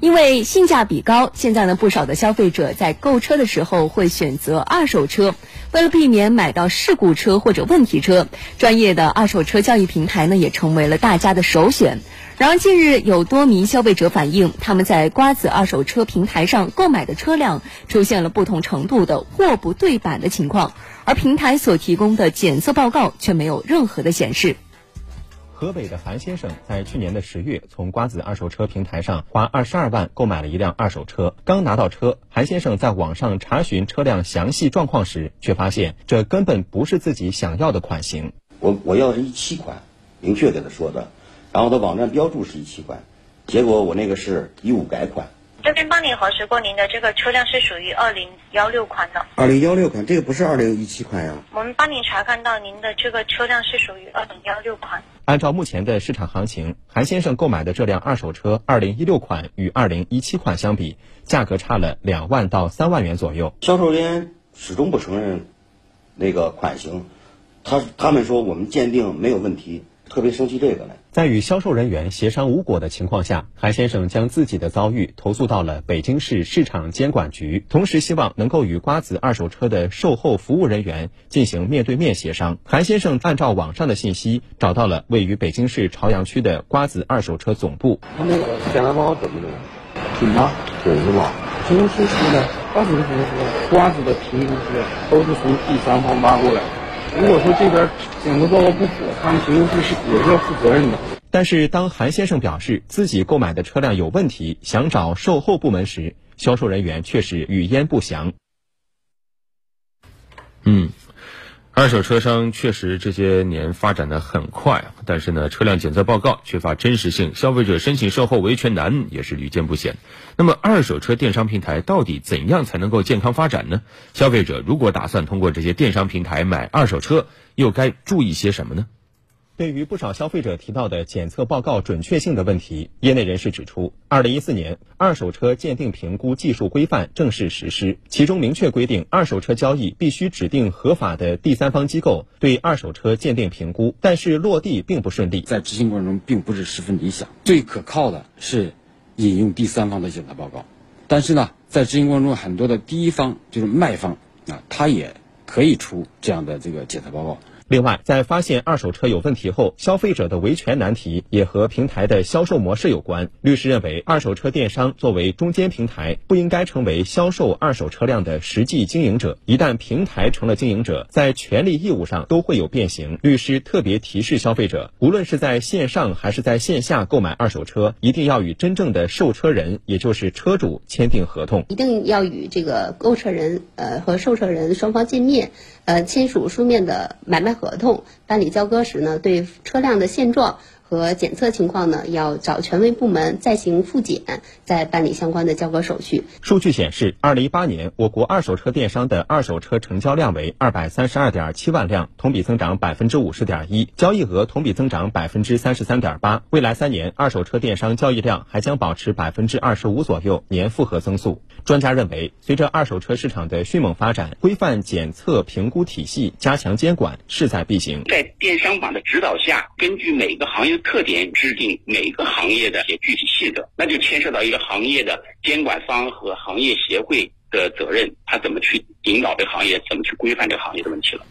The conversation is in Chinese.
因为性价比高，现在呢不少的消费者在购车的时候会选择二手车。为了避免买到事故车或者问题车，专业的二手车交易平台呢也成为了大家的首选。然而，近日有多名消费者反映，他们在瓜子二手车平台上购买的车辆出现了不同程度的货不对版的情况，而平台所提供的检测报告却没有任何的显示。河北的韩先生在去年的十月从瓜子二手车平台上花二十二万购买了一辆二手车。刚拿到车，韩先生在网上查询车辆详细状况时，却发现这根本不是自己想要的款型。我我要是一七款，明确给他说的。然后他网站标注是一七款，结果我那个是一五改款。这边帮您核实过，您的这个车辆是属于二零幺六款的。二零幺六款，这个不是二零一七款呀。我们帮您查看到，您的这个车辆是属于二零幺六款。按照目前的市场行情，韩先生购买的这辆二手车二零一六款与二零一七款相比，价格差了两万到三万元左右。销售人员始终不承认那个款型，他他们说我们鉴定没有问题。特别生气这个呢，在与销售人员协商无果的情况下，韩先生将自己的遭遇投诉到了北京市市场监管局，同时希望能够与瓜子二手车的售后服务人员进行面对面协商。韩先生按照网上的信息找到了位于北京市朝阳区的瓜子二手车总部。他那个检查报告怎么的？挺吗？准是吧？评估是呢？瓜子的评估，瓜子的评估是都是从第三方挖过来。如果说这边检测报告不符，他们评估师是也是要负责任的。但是，当韩先生表示自己购买的车辆有问题，想找售后部门时，销售人员却是语焉不详。嗯。二手车商确实这些年发展的很快，但是呢，车辆检测报告缺乏真实性，消费者申请售后维权难也是屡见不鲜。那么，二手车电商平台到底怎样才能够健康发展呢？消费者如果打算通过这些电商平台买二手车，又该注意些什么呢？对于不少消费者提到的检测报告准确性的问题，业内人士指出，二零一四年二手车鉴定评估技术规范正式实施，其中明确规定，二手车交易必须指定合法的第三方机构对二手车鉴定评估，但是落地并不顺利，在执行过程中并不是十分理想。最可靠的是引用第三方的检测报告，但是呢，在执行过程中，很多的第一方就是卖方啊，他也可以出这样的这个检测报告。另外，在发现二手车有问题后，消费者的维权难题也和平台的销售模式有关。律师认为，二手车电商作为中间平台，不应该成为销售二手车辆的实际经营者。一旦平台成了经营者，在权利义务上都会有变形。律师特别提示消费者，无论是在线上还是在线下购买二手车，一定要与真正的售车人，也就是车主签订合同。一定要与这个购车人呃和售车人双方见面，呃签署书面的买卖。合同办理交割时呢，对车辆的现状。和检测情况呢，要找权威部门再行复检，再办理相关的交割手续。数据显示，二零一八年我国二手车电商的二手车成交量为二百三十二点七万辆，同比增长百分之五十点一，交易额同比增长百分之三十三点八。未来三年，二手车电商交易量还将保持百分之二十五左右年复合增速。专家认为，随着二手车市场的迅猛发展，规范检测评估体系，加强监管势在必行。在电商法的指导下，根据每个行业的。特点制定每个行业的一些具体细则，那就牵涉到一个行业的监管方和行业协会的责任，他怎么去引导这个行业，怎么去规范这个行业的问题了。